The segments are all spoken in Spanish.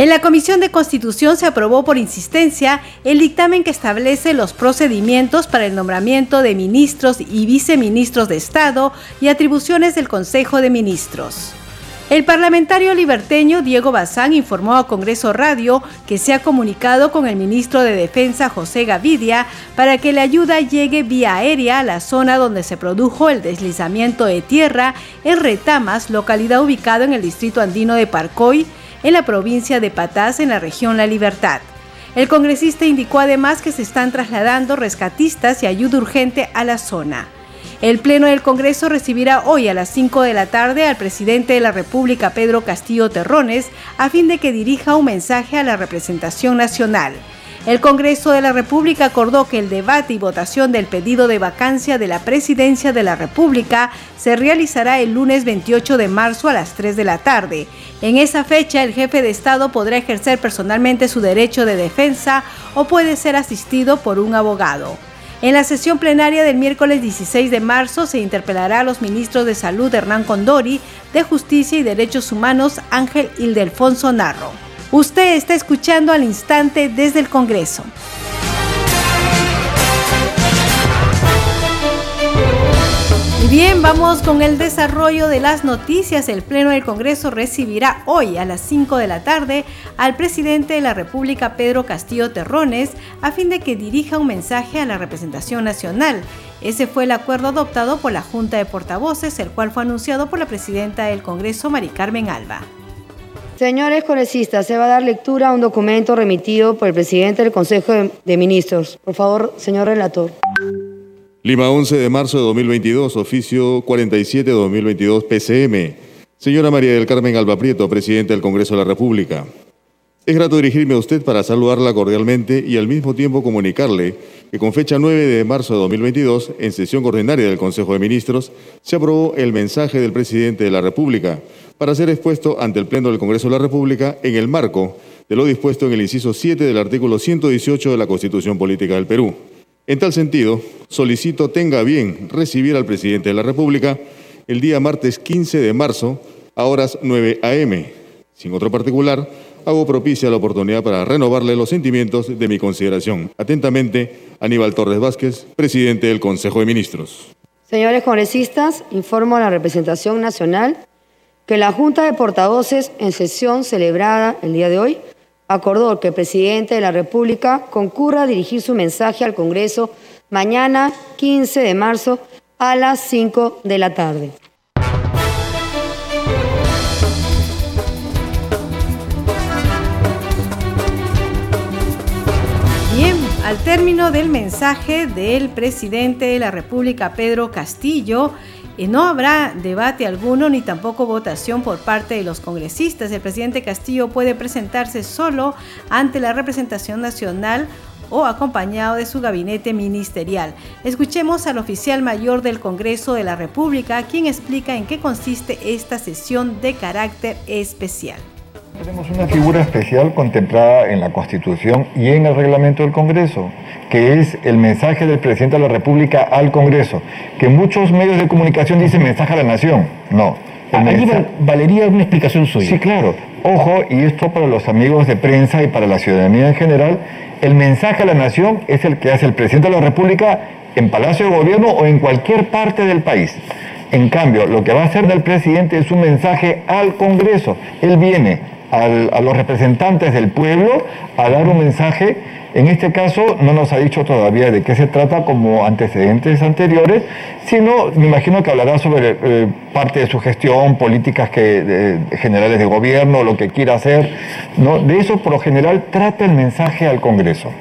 En la Comisión de Constitución se aprobó por insistencia el dictamen que establece los procedimientos para el nombramiento de ministros y viceministros de Estado y atribuciones del Consejo de Ministros. El parlamentario liberteño Diego Bazán informó a Congreso Radio que se ha comunicado con el ministro de Defensa José Gavidia para que la ayuda llegue vía aérea a la zona donde se produjo el deslizamiento de tierra en Retamas, localidad ubicada en el distrito andino de Parcoy, en la provincia de Patás, en la región La Libertad. El congresista indicó además que se están trasladando rescatistas y ayuda urgente a la zona. El Pleno del Congreso recibirá hoy a las 5 de la tarde al presidente de la República, Pedro Castillo Terrones, a fin de que dirija un mensaje a la representación nacional. El Congreso de la República acordó que el debate y votación del pedido de vacancia de la Presidencia de la República se realizará el lunes 28 de marzo a las 3 de la tarde. En esa fecha, el jefe de Estado podrá ejercer personalmente su derecho de defensa o puede ser asistido por un abogado. En la sesión plenaria del miércoles 16 de marzo se interpelará a los ministros de Salud Hernán Condori, de Justicia y Derechos Humanos Ángel Ildefonso Narro. Usted está escuchando al instante desde el Congreso. Bien, vamos con el desarrollo de las noticias. El Pleno del Congreso recibirá hoy a las 5 de la tarde al presidente de la República, Pedro Castillo Terrones, a fin de que dirija un mensaje a la representación nacional. Ese fue el acuerdo adoptado por la Junta de Portavoces, el cual fue anunciado por la presidenta del Congreso, Mari Carmen Alba. Señores congresistas, se va a dar lectura a un documento remitido por el presidente del Consejo de Ministros. Por favor, señor relator. Lima, 11 de marzo de 2022, oficio 47 de 2022, PCM. Señora María del Carmen Alba Prieto, Presidenta del Congreso de la República. Es grato dirigirme a usted para saludarla cordialmente y al mismo tiempo comunicarle que con fecha 9 de marzo de 2022, en sesión ordinaria del Consejo de Ministros, se aprobó el mensaje del Presidente de la República para ser expuesto ante el Pleno del Congreso de la República en el marco de lo dispuesto en el inciso 7 del artículo 118 de la Constitución Política del Perú. En tal sentido, solicito tenga bien recibir al Presidente de la República el día martes 15 de marzo a horas 9 a.m. Sin otro particular, hago propicia la oportunidad para renovarle los sentimientos de mi consideración. Atentamente, Aníbal Torres Vázquez, Presidente del Consejo de Ministros. Señores congresistas, informo a la representación nacional que la Junta de Portavoces en sesión celebrada el día de hoy acordó que el presidente de la República concurra a dirigir su mensaje al Congreso mañana 15 de marzo a las 5 de la tarde. Bien, al término del mensaje del presidente de la República, Pedro Castillo, no habrá debate alguno ni tampoco votación por parte de los congresistas. El presidente Castillo puede presentarse solo ante la representación nacional o acompañado de su gabinete ministerial. Escuchemos al oficial mayor del Congreso de la República, quien explica en qué consiste esta sesión de carácter especial. Tenemos una figura especial contemplada en la Constitución y en el reglamento del Congreso, que es el mensaje del presidente de la República al Congreso, que muchos medios de comunicación dicen mensaje a la nación. No. Allí valería una explicación suya. Sí, claro. Ojo, y esto para los amigos de prensa y para la ciudadanía en general, el mensaje a la nación es el que hace el presidente de la República en Palacio de Gobierno o en cualquier parte del país. En cambio, lo que va a hacer del presidente es un mensaje al Congreso. Él viene a los representantes del pueblo a dar un mensaje. En este caso no nos ha dicho todavía de qué se trata como antecedentes anteriores, sino me imagino que hablará sobre eh, parte de su gestión, políticas que, generales de gobierno, lo que quiera hacer. ¿no? De eso por lo general trata el mensaje al Congreso.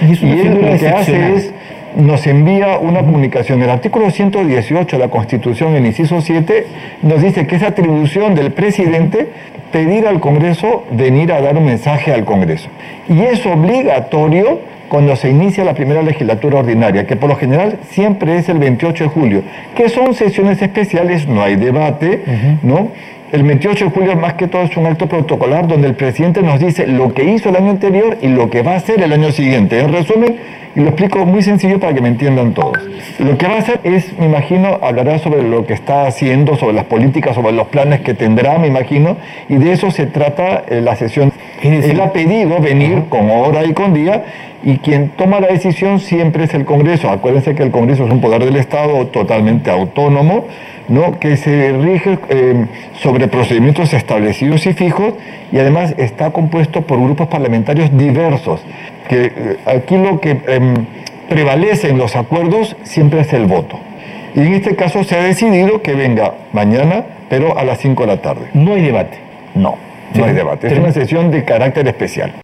Y, él lo que hace es nos envía una comunicación. El artículo 118 de la Constitución, el inciso 7, nos dice que es atribución del presidente pedir al Congreso venir a dar un mensaje al Congreso. Y es obligatorio cuando se inicia la primera legislatura ordinaria, que por lo general siempre es el 28 de julio, que son sesiones especiales, no hay debate, ¿no? El 28 de julio más que todo es un acto protocolar donde el presidente nos dice lo que hizo el año anterior y lo que va a hacer el año siguiente. En resumen, y lo explico muy sencillo para que me entiendan todos. Lo que va a hacer es, me imagino, hablará sobre lo que está haciendo, sobre las políticas, sobre los planes que tendrá, me imagino, y de eso se trata eh, la sesión. Él ha pedido venir con hora y con día y quien toma la decisión siempre es el Congreso. Acuérdense que el Congreso es un poder del Estado totalmente autónomo, ¿no? que se rige eh, sobre procedimientos establecidos y fijos y además está compuesto por grupos parlamentarios diversos. Que eh, aquí lo que em, prevalece en los acuerdos siempre es el voto. Y en este caso se ha decidido que venga mañana, pero a las 5 de la tarde. No hay debate. No, no hay debate. Es una sesión de carácter especial.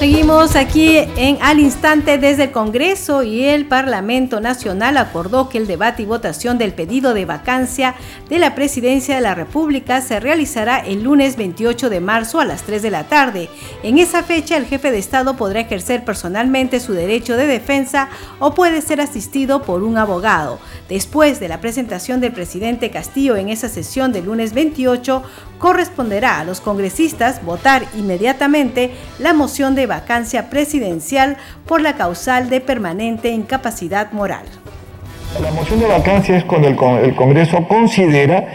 Seguimos aquí en al instante desde el Congreso y el Parlamento Nacional acordó que el debate y votación del pedido de vacancia de la Presidencia de la República se realizará el lunes 28 de marzo a las 3 de la tarde. En esa fecha el jefe de Estado podrá ejercer personalmente su derecho de defensa o puede ser asistido por un abogado. Después de la presentación del presidente Castillo en esa sesión del lunes 28, corresponderá a los congresistas votar inmediatamente la moción de vacancia presidencial por la causal de permanente incapacidad moral. La moción de vacancia es cuando el, Congreso considera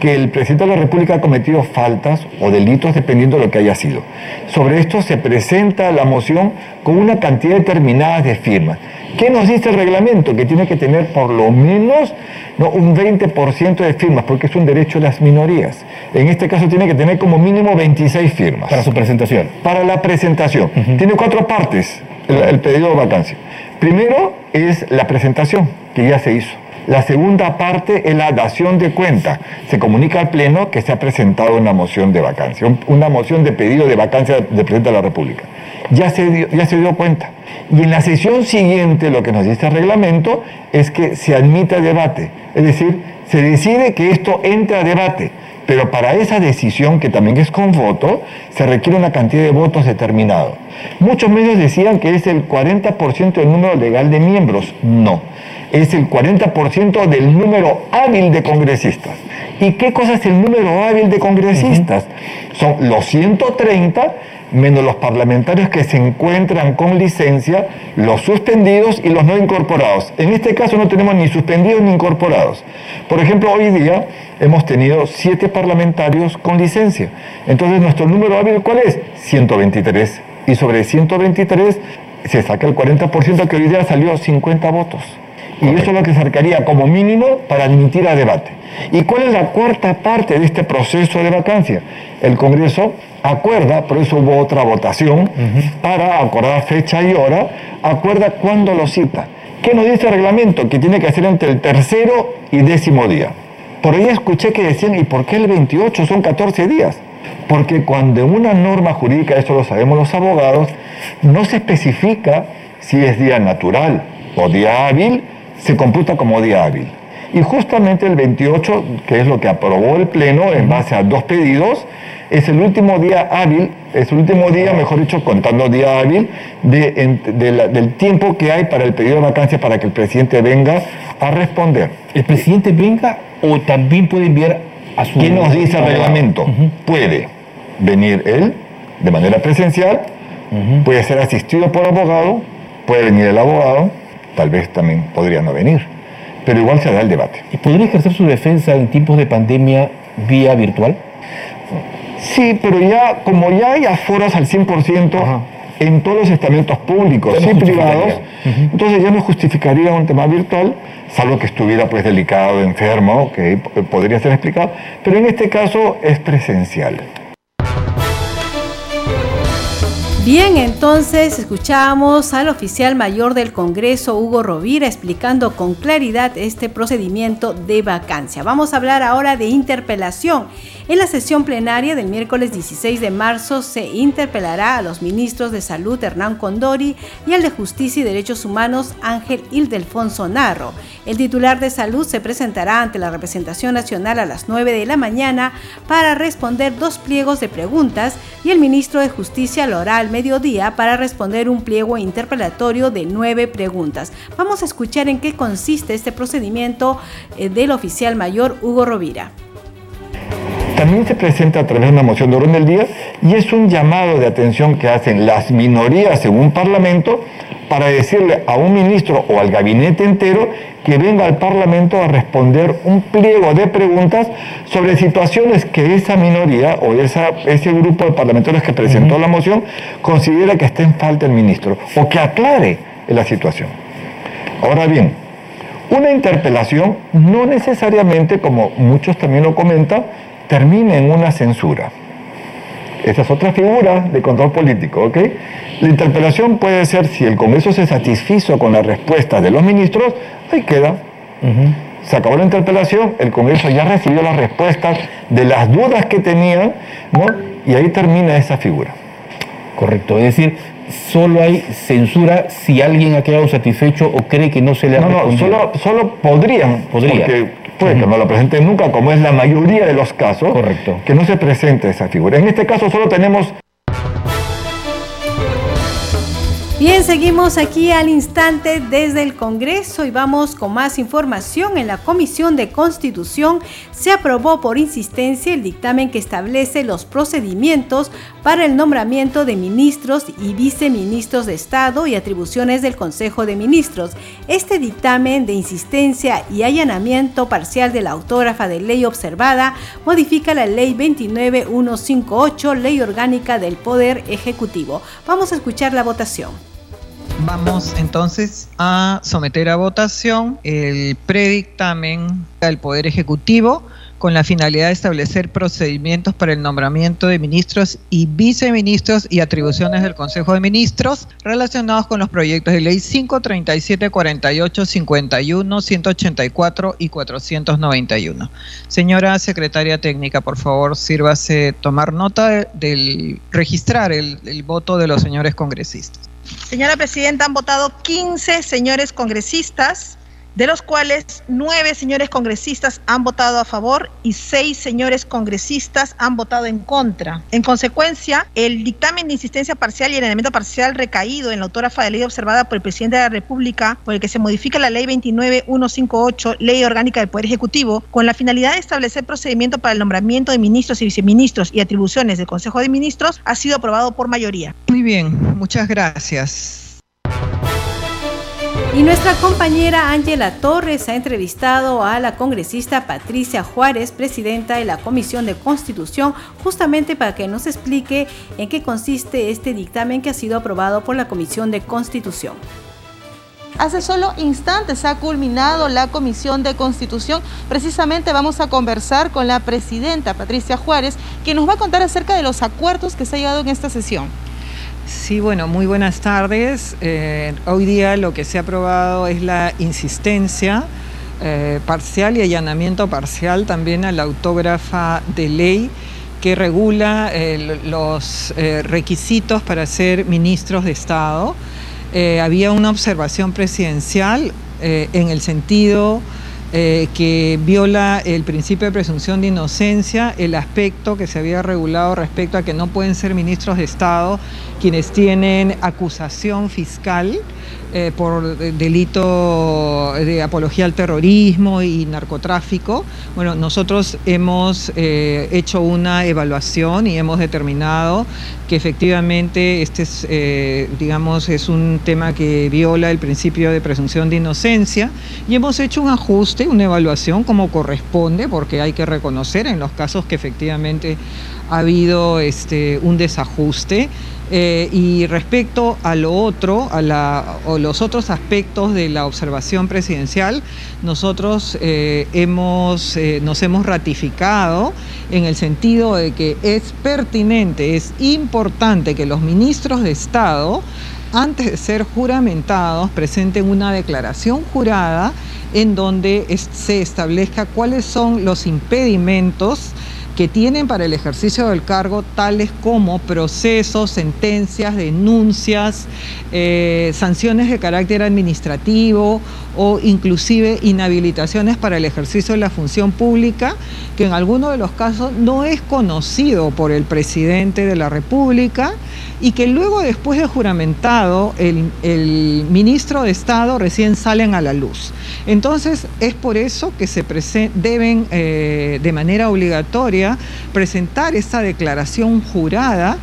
que el presidente de la República ha cometido faltas o delitos dependiendo de lo que haya sido. Sobre esto se presenta la moción con una cantidad determinada de firmas. ¿Qué nos dice el reglamento? Que tiene que tener por lo menos ¿no? un 20% de firmas, porque es un derecho de las minorías. En este caso tiene que tener como mínimo 26 firmas. Para su presentación. Para la presentación. Tiene cuatro partes el, pedido de vacancia. Primero es la presentación, que ya se hizo. La segunda parte es la dación de cuenta. Se comunica al Pleno que se ha presentado una moción de vacancia, una moción de pedido de vacancia del Presidente de la República. Ya se, ya se dio cuenta. Y en la sesión siguiente lo que nos dice el reglamento es que se admite debate, es decir, se decide que esto entre a debate, pero para esa decisión, que también es con voto, se requiere una cantidad de votos determinado. Muchos medios decían que es el 40% del número legal de miembros. No, es el 40% del número hábil de congresistas. ¿Y qué cosa es el número hábil de congresistas? Son los 130 menos los parlamentarios que se encuentran con licencia, los suspendidos y los no incorporados. En este caso no tenemos ni suspendidos ni incorporados. Por ejemplo, hoy día hemos tenido siete parlamentarios con licencia. Entonces, nuestro número hábil, ¿cuál es? 123. Y sobre 123 se saca el 40% que hoy día salió 50 votos. Y eso es lo que se acercaría como mínimo para admitir a debate. ¿Y cuál es la cuarta parte de este proceso de vacancia? El Congreso acuerda, por eso hubo otra votación, para acordar fecha y hora, acuerda cuándo lo cita. ¿Qué nos dice el reglamento? Que tiene que hacer entre el tercero y décimo día. Por ahí escuché que decían, ¿y por qué el 28 son 14 días? Porque cuando en una norma jurídica, eso lo sabemos los abogados, no se especifica si es día natural o día hábil, se computa como día hábil. Y justamente el 28, que es lo que aprobó el Pleno en base a dos pedidos, es el último día hábil, es el último día, mejor dicho, contando día hábil, del tiempo que hay para el pedido de vacancia para que el presidente venga a responder. ¿El presidente venga o también puede enviar a su... ¿Qué nos dice el reglamento? Puede venir él de manera presencial, puede ser asistido por abogado, puede venir el abogado, tal vez también podría no venir, pero igual se da el debate. ¿Y podría ejercer su defensa en tiempos de pandemia vía virtual? Sí, pero ya, como ya hay aforos al 100% en todos los estamentos públicos y privados, entonces ya no justificaría un tema virtual, salvo que estuviera pues delicado, enfermo, que podría ser explicado, pero en este caso es presencial. Bien, entonces escuchamos al oficial mayor del Congreso, Hugo Rovira, explicando con claridad este procedimiento de vacancia. Vamos a hablar ahora de interpelación. En la sesión plenaria del miércoles 16 de marzo se interpelará a los ministros de Salud Hernán Condori y al de Justicia y Derechos Humanos Ángel Ildefonso Narro. El titular de Salud se presentará ante la representación nacional a las 9 de la mañana para responder dos pliegos de preguntas y el ministro de Justicia lo hará al mediodía para responder un pliego interpelatorio de nueve preguntas. Vamos a escuchar en qué consiste este procedimiento eh, del oficial mayor Hugo Rovira también se presenta a través de una moción de orden del día y es un llamado de atención que hacen las minorías en un parlamento para decirle a un ministro o al gabinete entero que venga al Parlamento a responder un pliego de preguntas sobre situaciones que esa minoría o esa, ese grupo de parlamentarios que presentó la moción considera que está en falta el ministro o que aclare la situación. Ahora bien, una interpelación no necesariamente, como muchos también lo comentan, termina en una censura. Esa es otra figura de control político, ¿ok? La interpelación puede ser si el Congreso se satisfizo con la respuesta de los ministros, ahí queda. Se acabó la interpelación, el Congreso ya recibió las respuestas de las dudas que tenían, ¿no? Y ahí termina esa figura. Correcto, es decir, solo hay censura si alguien ha quedado satisfecho o cree que no se le ha No, no, solo, solo podrían, Podría que no lo presenten nunca, como es la mayoría de los casos, Correcto. que no se presente esa figura. En este caso solo tenemos Bien, seguimos aquí al instante desde el Congreso y vamos con más información. En la Comisión de Constitución se aprobó por insistencia el dictamen que establece los procedimientos para el nombramiento de ministros y viceministros de Estado y atribuciones del Consejo de Ministros. Este dictamen de insistencia y allanamiento parcial de la autógrafa de ley observada modifica la ley 29158, ley orgánica del Poder Ejecutivo. Vamos a escuchar la votación. Vamos entonces a someter a votación el predictamen del Poder Ejecutivo con la finalidad de establecer procedimientos para el nombramiento de ministros y viceministros y atribuciones del Consejo de Ministros relacionados con los proyectos de ley 537, 48, 51, 184 y 491. Señora secretaria técnica, por favor, sírvase tomar nota del registrar el voto de los señores congresistas. Señora Presidenta, han votado 15 señores congresistas, de los cuales nueve señores congresistas han votado a favor y seis señores congresistas han votado en contra. En consecuencia, el dictamen de insistencia parcial y el elemento parcial recaído en la autógrafa de ley observada por el presidente de la República, por el que se modifica la ley 29158, ley orgánica del Poder Ejecutivo, con la finalidad de establecer procedimiento para el nombramiento de ministros y viceministros y atribuciones del Consejo de Ministros, ha sido aprobado por mayoría. Muy bien, muchas gracias. Y nuestra compañera Ángela Torres ha entrevistado a la congresista Patricia Juárez, presidenta de la Comisión de Constitución, justamente para que nos explique en qué consiste este dictamen que ha sido aprobado por la Comisión de Constitución. Hace solo instantes ha culminado la Comisión de Constitución. Precisamente vamos a conversar con la presidenta Patricia Juárez, que nos va a contar acerca de los acuerdos que se ha llegado en esta sesión. Sí, bueno, muy buenas tardes. Eh, hoy día lo que se ha aprobado es la insistencia eh, parcial y allanamiento parcial también a la autógrafa de ley que regula eh, los requisitos para ser ministros de Estado. había una observación presidencial en el sentido eh, que viola el principio de presunción de inocencia, el aspecto que se había regulado respecto a que no pueden ser ministros de Estado quienes tienen acusación fiscal eh, por delito de apología al terrorismo y narcotráfico. Bueno, nosotros hemos eh, hecho una evaluación y hemos determinado que efectivamente este es, eh, digamos, es un tema que viola el principio de presunción de inocencia y hemos hecho un ajuste, una evaluación como corresponde, porque hay que reconocer en los casos que efectivamente ha habido este, un desajuste. Eh, y respecto a lo otro, a la, o los otros aspectos de la observación presidencial, nosotros eh, hemos, eh, nos hemos ratificado en el sentido de que es pertinente, es importante que los ministros de Estado, antes de ser juramentados, presenten una declaración jurada en donde se establezca cuáles son los impedimentos que tienen para el ejercicio del cargo, tales como procesos, sentencias, denuncias, eh, sanciones de carácter administrativo o inclusive inhabilitaciones para el ejercicio de la función pública, que en algunos de los casos no es conocido por el presidente de la República y que luego después de juramentado el, ministro de Estado recién salen a la luz. Entonces es por eso que se deben eh, de manera obligatoria presentar esta declaración jurada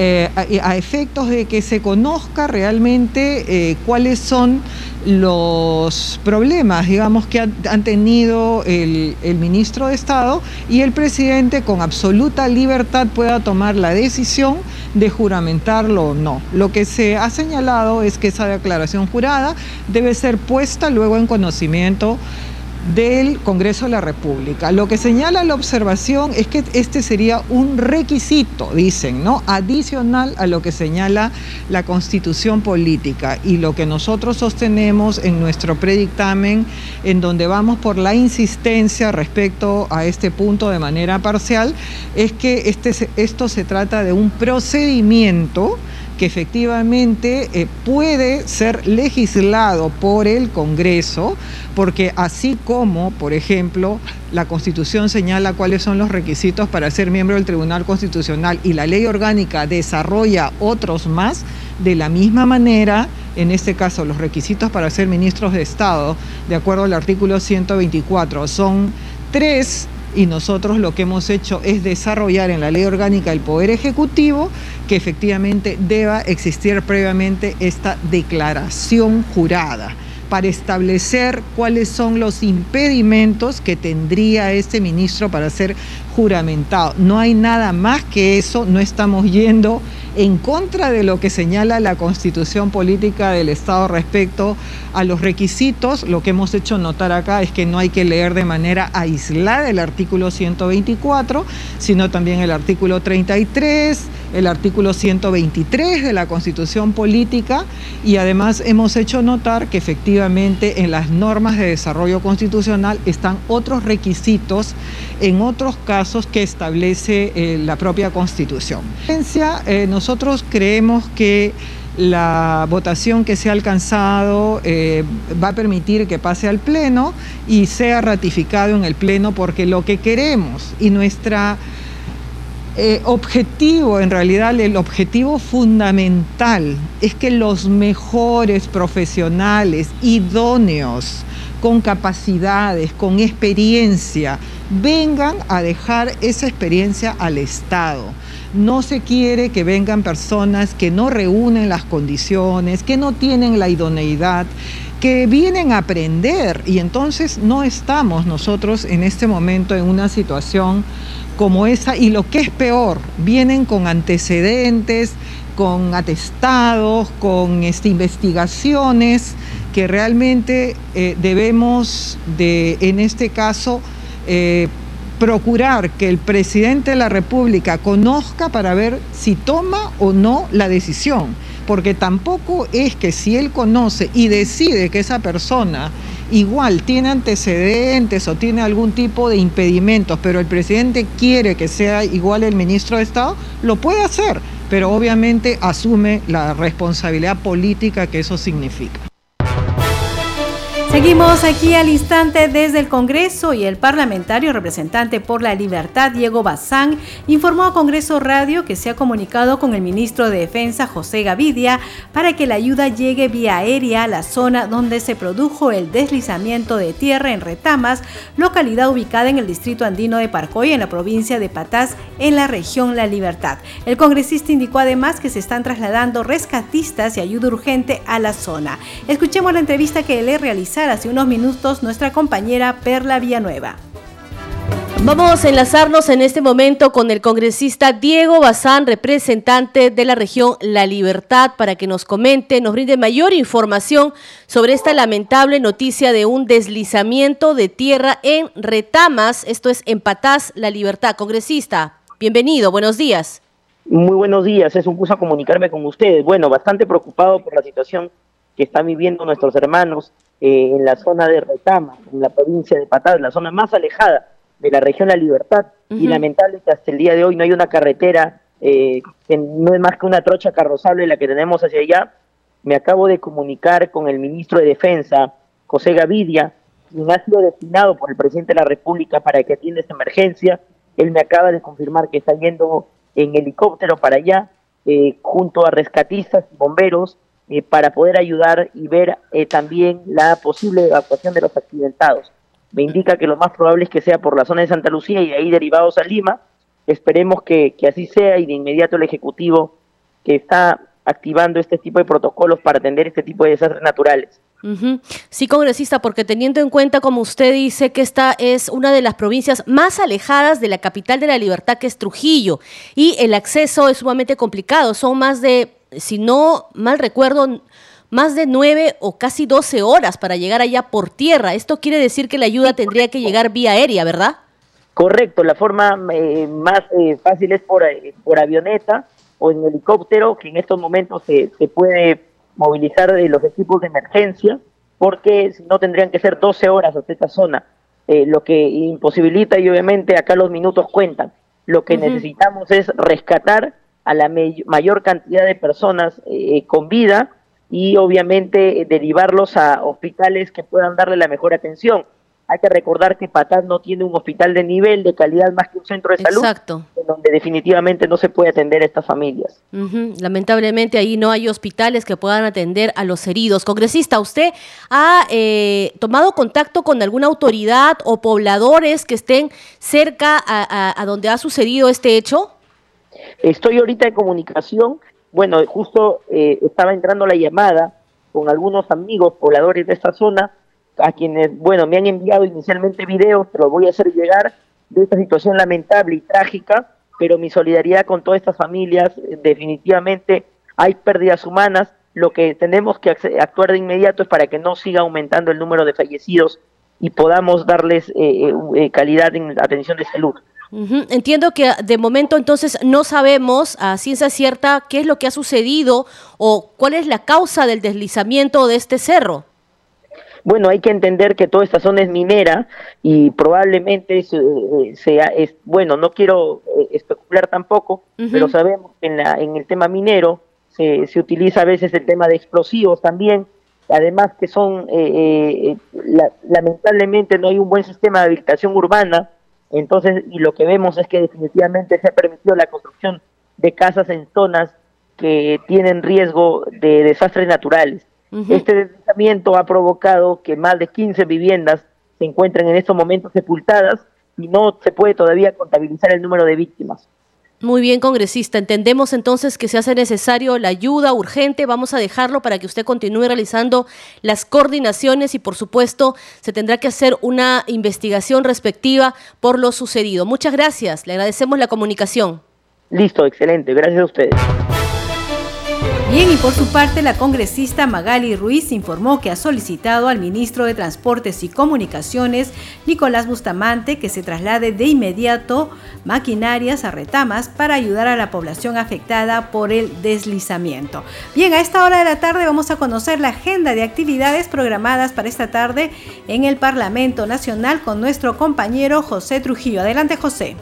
eh, a, efectos de que se conozca realmente eh, cuáles son los problemas, digamos, que han, tenido el, ministro de Estado y el presidente con absoluta libertad pueda tomar la decisión de juramentarlo o no. Lo que se ha señalado es que esa declaración jurada debe ser puesta luego en conocimiento del Congreso de la República. Lo que señala la observación es que este sería un requisito, dicen, ¿no? Adicional a lo que señala la Constitución política y lo que nosotros sostenemos en nuestro predictamen, en donde vamos por la insistencia respecto a este punto de manera parcial, es que este, esto se trata de un procedimiento que efectivamente eh, puede ser legislado por el Congreso, porque así como, por ejemplo, la Constitución señala cuáles son los requisitos para ser miembro del Tribunal Constitucional y la ley orgánica desarrolla otros más, de la misma manera, en este caso, los requisitos para ser ministros de Estado, de acuerdo al artículo 124, son tres y nosotros lo que hemos hecho es desarrollar en la ley orgánica del Poder Ejecutivo que efectivamente deba existir previamente esta declaración jurada para establecer cuáles son los impedimentos que tendría este ministro para ser juramentado. No hay nada más que eso, no estamos yendo en contra de lo que señala la constitución política del Estado respecto a los requisitos. Lo que hemos hecho notar acá es que no hay que leer de manera aislada el artículo 124, sino también el artículo 33, el artículo 123 de la constitución política y además hemos hecho notar que efectivamente en las normas de desarrollo constitucional están otros requisitos en otros casos que establece eh, la propia constitución. Eh, nosotros creemos que la votación que se ha alcanzado eh, va a permitir que pase al Pleno y sea ratificado en el Pleno porque lo que queremos y nuestra objetivo, en realidad el objetivo fundamental es que los mejores profesionales, idóneos, con capacidades, con experiencia, vengan a dejar esa experiencia al Estado. No se quiere que vengan personas que no reúnen las condiciones, que no tienen la idoneidad, que vienen a aprender y entonces no estamos nosotros en este momento en una situación como esa. Y lo que es peor, vienen con antecedentes, con atestados, con este, investigaciones que realmente eh, debemos de, en este caso, eh, procurar que el presidente de la República conozca para ver si toma o no la decisión, porque tampoco es que si él conoce y decide que esa persona igual tiene antecedentes o tiene algún tipo de impedimentos, pero el presidente quiere que sea igual el ministro de Estado, lo puede hacer, pero obviamente asume la responsabilidad política que eso significa. Seguimos aquí al instante desde el Congreso y el parlamentario representante por la libertad, Diego Bazán, informó a Congreso Radio que se ha comunicado con el ministro de Defensa, José Gavidia, para que la ayuda llegue vía aérea a la zona donde se produjo el deslizamiento de tierra en Retamas, localidad ubicada en el distrito andino de Parcoy, en la provincia de Patás, en la región La Libertad. El congresista indicó además que se están trasladando rescatistas y ayuda urgente a la zona. Escuchemos la entrevista que le hace unos minutos nuestra compañera Perla Villanueva. Vamos a enlazarnos en este momento con el congresista Diego Bazán, representante de la región La Libertad, para que nos comente, nos brinde mayor información sobre esta lamentable noticia de un deslizamiento de tierra en Retamas, esto es en Patás, La Libertad. Congresista, bienvenido, buenos días. Muy buenos días, es un gusto comunicarme con ustedes. Bueno, bastante preocupado por la situación que están viviendo nuestros hermanos eh, en la zona de Retama, en la provincia de Patás, la zona más alejada de la región La Libertad y lamentable que hasta el día de hoy no hay una carretera eh, que no es más que una trocha carrozable la que tenemos hacia allá. Me acabo de comunicar con el ministro de Defensa, José Gavidia, quien ha sido destinado por el presidente de la República para que atienda esta emergencia. Él me acaba de confirmar que está yendo en helicóptero para allá, eh, junto a rescatistas y bomberos, eh, para poder ayudar y ver también la posible evacuación de los accidentados me indica que lo más probable es que sea por la zona de Santa Lucía y de ahí derivados a Lima. Esperemos que, así sea y de inmediato el Ejecutivo que está activando este tipo de protocolos para atender este tipo de desastres naturales. Sí, congresista, porque teniendo en cuenta, como usted dice, que esta es una de las provincias más alejadas de la capital de la libertad, que es Trujillo, y el acceso es sumamente complicado. Son más de, si no mal recuerdo, más de nueve o casi doce horas para llegar allá por tierra. Esto quiere decir que la ayuda tendría que llegar vía aérea, ¿verdad? Correcto, la forma eh, más eh, fácil es por, eh, por avioneta o en helicóptero, que en estos momentos se, se puede movilizar de los equipos de emergencia, porque si no tendrían que ser 12 horas hasta esta zona, lo que imposibilita y obviamente acá los minutos cuentan. Lo que necesitamos es rescatar a la mayor cantidad de personas con vida y obviamente eh, derivarlos a hospitales que puedan darle la mejor atención. Hay que recordar que Patán no tiene un hospital de nivel, de calidad más que un centro de salud, Exacto. donde definitivamente no se puede atender a estas familias. Lamentablemente ahí no hay hospitales que puedan atender a los heridos. Congresista, ¿usted ha eh, tomado contacto con alguna autoridad o pobladores que estén cerca a donde ha sucedido este hecho? Estoy ahorita en comunicación bueno, justo eh, estaba entrando la llamada con algunos amigos pobladores de esta zona, a quienes, bueno, me han enviado inicialmente videos, te los voy a hacer llegar, de esta situación lamentable y trágica, pero mi solidaridad con todas estas familias, eh, definitivamente hay pérdidas humanas, lo que tenemos que actuar de inmediato es para que no siga aumentando el número de fallecidos y podamos darles eh, calidad en atención de salud. Entiendo que de momento entonces no sabemos a ciencia cierta qué es lo que ha sucedido o cuál es la causa del deslizamiento de este cerro. Bueno, hay que entender que toda esta zona es minera y probablemente eh, sea, es, bueno, no quiero eh, especular tampoco, pero sabemos que en, la, en el tema minero se, se, utiliza a veces el tema de explosivos también, además que son, eh, lamentablemente no hay un buen sistema de habilitación urbana, entonces, y lo que vemos es que definitivamente se ha permitido la construcción de casas en zonas que tienen riesgo de desastres naturales. Este deslizamiento ha provocado que más de 15 viviendas se encuentren en estos momentos sepultadas y no se puede todavía contabilizar el número de víctimas. Muy bien, congresista. Entendemos entonces que se hace necesario la ayuda urgente. Vamos a dejarlo para que usted continúe realizando las coordinaciones y, por supuesto, se tendrá que hacer una investigación respectiva por lo sucedido. Muchas gracias. Le agradecemos la comunicación. Listo, excelente. Gracias a ustedes. Bien, y por su parte, la congresista Magali Ruiz informó que ha solicitado al ministro de Transportes y Comunicaciones, Nicolás Bustamante, que se traslade de inmediato maquinarias a retamas para ayudar a la población afectada por el deslizamiento. Bien, a esta hora de la tarde vamos a conocer la agenda de actividades programadas para esta tarde en el Parlamento Nacional con nuestro compañero José Trujillo. Adelante, José.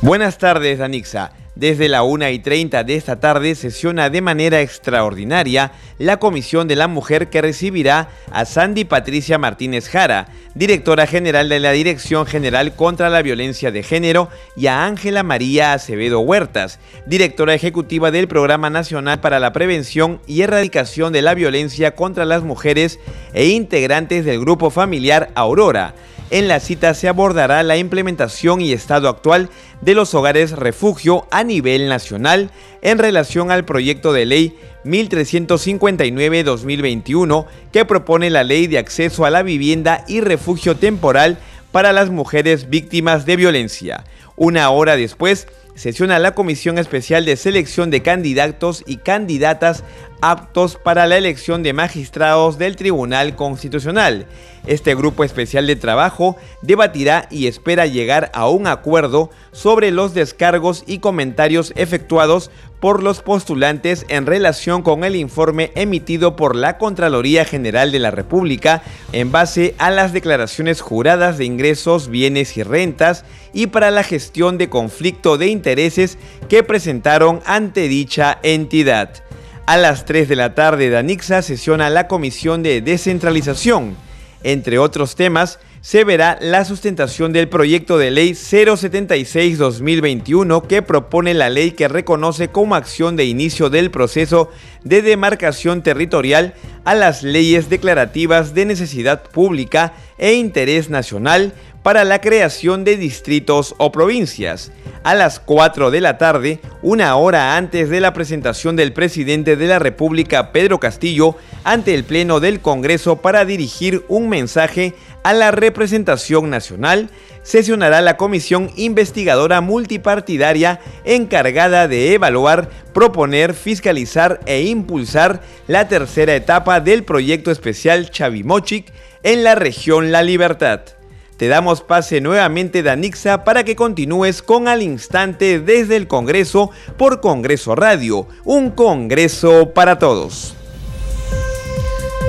Buenas tardes, Danixa. Desde la 1 y 30 de esta tarde sesiona de manera extraordinaria la Comisión de la Mujer que recibirá a Sandy Patricia Martínez Jara, directora general de la Dirección General contra la Violencia de Género, y a Ángela María Acevedo Huertas, directora ejecutiva del Programa Nacional para la Prevención y Erradicación de la Violencia contra las Mujeres e integrantes del Grupo Familiar Aurora. En la cita se abordará la implementación y estado actual de los hogares refugio a nivel nacional en relación al proyecto de ley 1359-2021 que propone la ley de acceso a la vivienda y refugio temporal para las mujeres víctimas de violencia. Una hora después, sesiona la Comisión Especial de Selección de Candidatos y Candidatas aptos para la elección de magistrados del Tribunal Constitucional. Este grupo especial de trabajo debatirá y espera llegar a un acuerdo sobre los descargos y comentarios efectuados por los postulantes en relación con el informe emitido por la Contraloría General de la República en base a las declaraciones juradas de ingresos, bienes y rentas y para la gestión de conflicto de intereses que presentaron ante dicha entidad. A las 3 de la tarde, Danixa sesiona la Comisión de Descentralización. Entre otros temas, se verá la sustentación del proyecto de ley 076-2021 que propone la ley que reconoce como acción de inicio del proceso de demarcación territorial a las leyes declarativas de necesidad pública e interés nacional para la creación de distritos o provincias. A las 4 de la tarde, una hora antes de la presentación del presidente de la República, Pedro Castillo, ante el Pleno del Congreso para dirigir un mensaje a la representación nacional, sesionará la comisión investigadora multipartidaria encargada de evaluar, proponer, fiscalizar e impulsar la tercera etapa del proyecto especial Chavimochic en la región La Libertad. Te damos pase nuevamente, Danixa, para que continúes con al instante desde el Congreso por Congreso Radio, un Congreso para todos.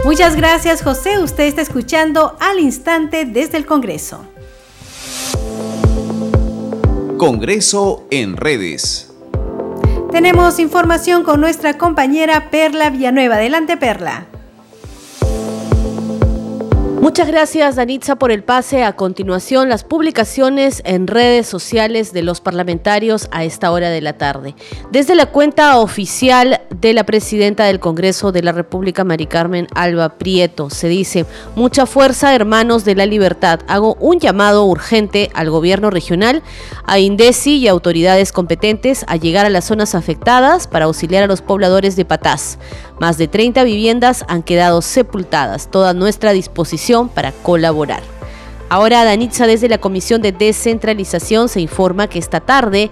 Muchas gracias, José. Usted está escuchando al instante desde el Congreso. Congreso en redes. Tenemos información con nuestra compañera Perla Villanueva. Adelante, Perla. Muchas gracias, Danitza, por el pase. A continuación, las publicaciones en redes sociales de los parlamentarios a esta hora de la tarde. Desde la cuenta oficial de la presidenta del Congreso de la República, Mari Carmen Alba Prieto, se dice, mucha fuerza, hermanos de la libertad. Hago un llamado urgente al gobierno regional, a INDECI y autoridades competentes a llegar a las zonas afectadas para auxiliar a los pobladores de Patás. Más de 30 viviendas han quedado sepultadas. Toda nuestra disposición para colaborar. Ahora, Danitza, desde la Comisión de Descentralización, se informa que esta tarde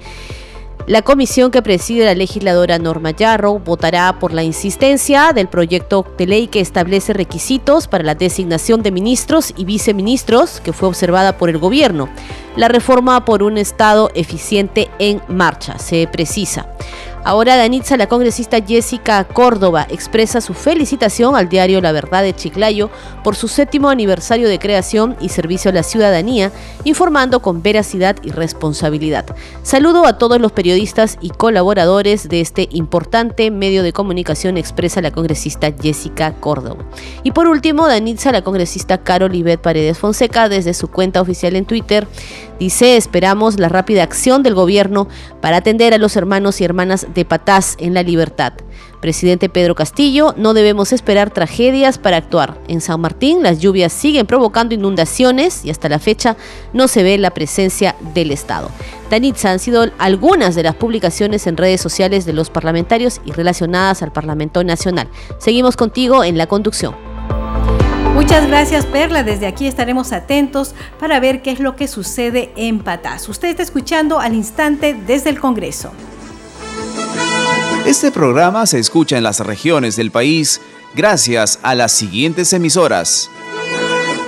la comisión que preside la legisladora Norma Yarro votará por la insistencia del proyecto de ley que establece requisitos para la designación de ministros y viceministros que fue observada por el gobierno. La reforma por un Estado eficiente en marcha, se precisa. Ahora Danitza, la congresista Jessica Córdoba, expresa su felicitación al diario La Verdad de Chiclayo por su séptimo aniversario de creación y servicio a la ciudadanía, informando con veracidad y responsabilidad. Saludo a todos los periodistas y colaboradores de este importante medio de comunicación, expresa la congresista Jessica Córdoba. Y por último, Danitza, la congresista Carol Ibet Paredes Fonseca, desde su cuenta oficial en Twitter, dice, esperamos la rápida acción del gobierno para atender a los hermanos y hermanas de Patás en la libertad. Presidente Pedro Castillo, no debemos esperar tragedias para actuar. En San Martín las lluvias siguen provocando inundaciones y hasta la fecha no se ve la presencia del Estado. Danitza han sido algunas de las publicaciones en redes sociales de los parlamentarios y relacionadas al Parlamento Nacional. Seguimos contigo en la conducción. Muchas gracias Perla, desde aquí estaremos atentos para ver qué es lo que sucede en Patás. Usted está escuchando al instante desde el Congreso. Este programa se escucha en las regiones del país gracias a las siguientes emisoras.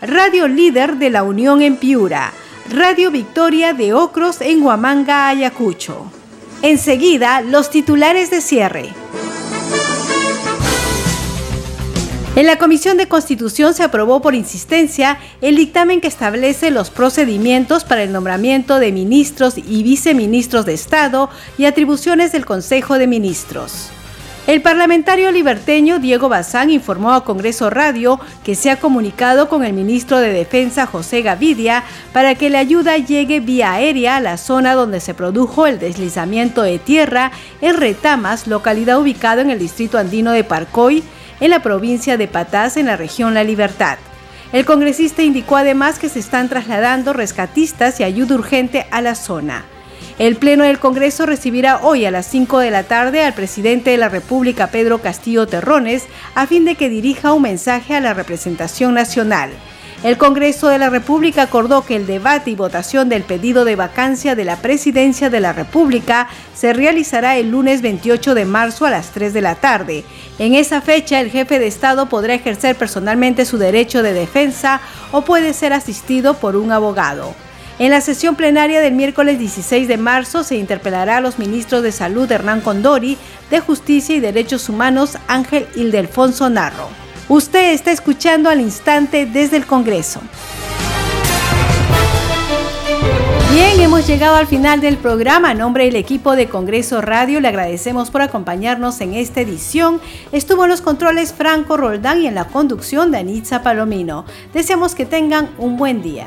Radio Líder de la Unión en Piura, Radio Victoria de Ocros en Huamanga, Ayacucho. Enseguida, los titulares de cierre. En la Comisión de Constitución se aprobó por insistencia el dictamen que establece los procedimientos para el nombramiento de ministros y viceministros de Estado y atribuciones del Consejo de Ministros. El parlamentario liberteño Diego Bazán informó a Congreso Radio que se ha comunicado con el ministro de Defensa José Gavidia para que la ayuda llegue vía aérea a la zona donde se produjo el deslizamiento de tierra en Retamas, localidad ubicada en el distrito andino de Parcoy, en la provincia de Patás, en la región La Libertad. El congresista indicó además que se están trasladando rescatistas y ayuda urgente a la zona. El Pleno del Congreso recibirá hoy a las 5 de la tarde al presidente de la República, Pedro Castillo Terrones, a fin de que dirija un mensaje a la representación nacional. El Congreso de la República acordó que el debate y votación del pedido de vacancia de la presidencia de la República se realizará el lunes 28 de marzo a las 3 de la tarde. En esa fecha, el jefe de Estado podrá ejercer personalmente su derecho de defensa o puede ser asistido por un abogado. En la sesión plenaria del miércoles 16 de marzo se interpelará a los ministros de Salud Hernán Condori, de Justicia y Derechos Humanos Ángel Ildefonso Narro. Usted está escuchando al instante desde el Congreso. Bien, hemos llegado al final del programa. A nombre del equipo de Congreso Radio le agradecemos por acompañarnos en esta edición. Estuvo en los controles Franco Roldán y en la conducción Danitza Palomino. Deseamos que tengan un buen día.